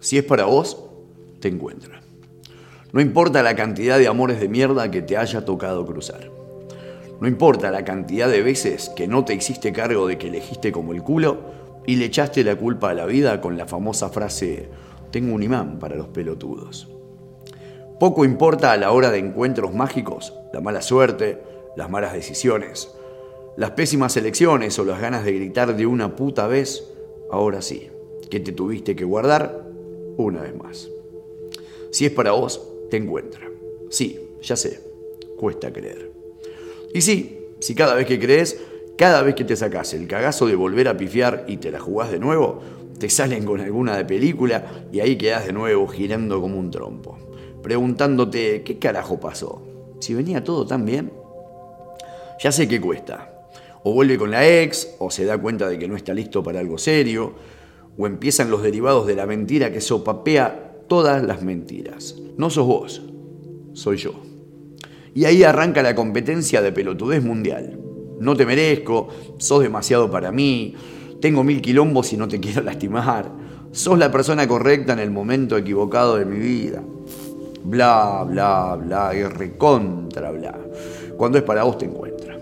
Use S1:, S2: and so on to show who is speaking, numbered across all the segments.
S1: Si es para vos, te encuentra. No importa la cantidad de amores de mierda que te haya tocado cruzar. No importa la cantidad de veces que no te hiciste cargo de que elegiste como el culo y le echaste la culpa a la vida con la famosa frase, tengo un imán para los pelotudos. Poco importa a la hora de encuentros mágicos, la mala suerte, las malas decisiones, las pésimas elecciones o las ganas de gritar de una puta vez, ahora sí, que te tuviste que guardar una vez más. Si es para vos, te encuentra. Sí, ya sé, cuesta creer. Y sí, si cada vez que crees, cada vez que te sacas el cagazo de volver a pifiar y te la jugás de nuevo, te salen con alguna de película y ahí quedás de nuevo girando como un trompo, preguntándote qué carajo pasó, si venía todo tan bien. Ya sé que cuesta, o vuelve con la ex, o se da cuenta de que no está listo para algo serio, o empiezan los derivados de la mentira que sopapea todas las mentiras. No sos vos, soy yo. Y ahí arranca la competencia de pelotudez mundial. No te merezco, sos demasiado para mí, tengo mil quilombos y no te quiero lastimar, sos la persona correcta en el momento equivocado de mi vida. Bla, bla, bla, y recontra, bla. Cuando es para vos te encuentras.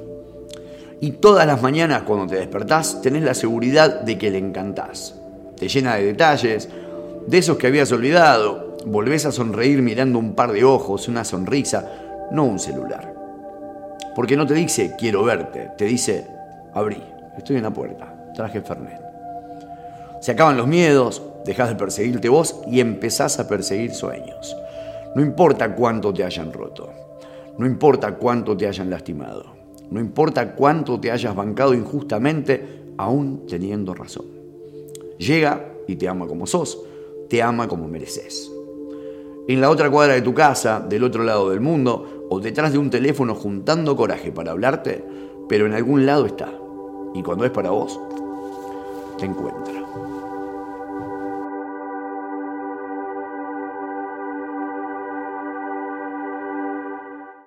S1: Y todas las mañanas cuando te despertás tenés la seguridad de que le encantás. Te llena de detalles, de esos que habías olvidado. Volvés a sonreír mirando un par de ojos, una sonrisa, no un celular. Porque no te dice quiero verte, te dice abrí, estoy en la puerta, traje Fernet. Se acaban los miedos, dejas de perseguirte vos y empezás a perseguir sueños. No importa cuánto te hayan roto, no importa cuánto te hayan lastimado. No importa cuánto te hayas bancado injustamente, aún teniendo razón. Llega y te ama como sos, te ama como mereces. En la otra cuadra de tu casa, del otro lado del mundo, o detrás de un teléfono juntando coraje para hablarte, pero en algún lado está. Y cuando es para vos, te encuentra.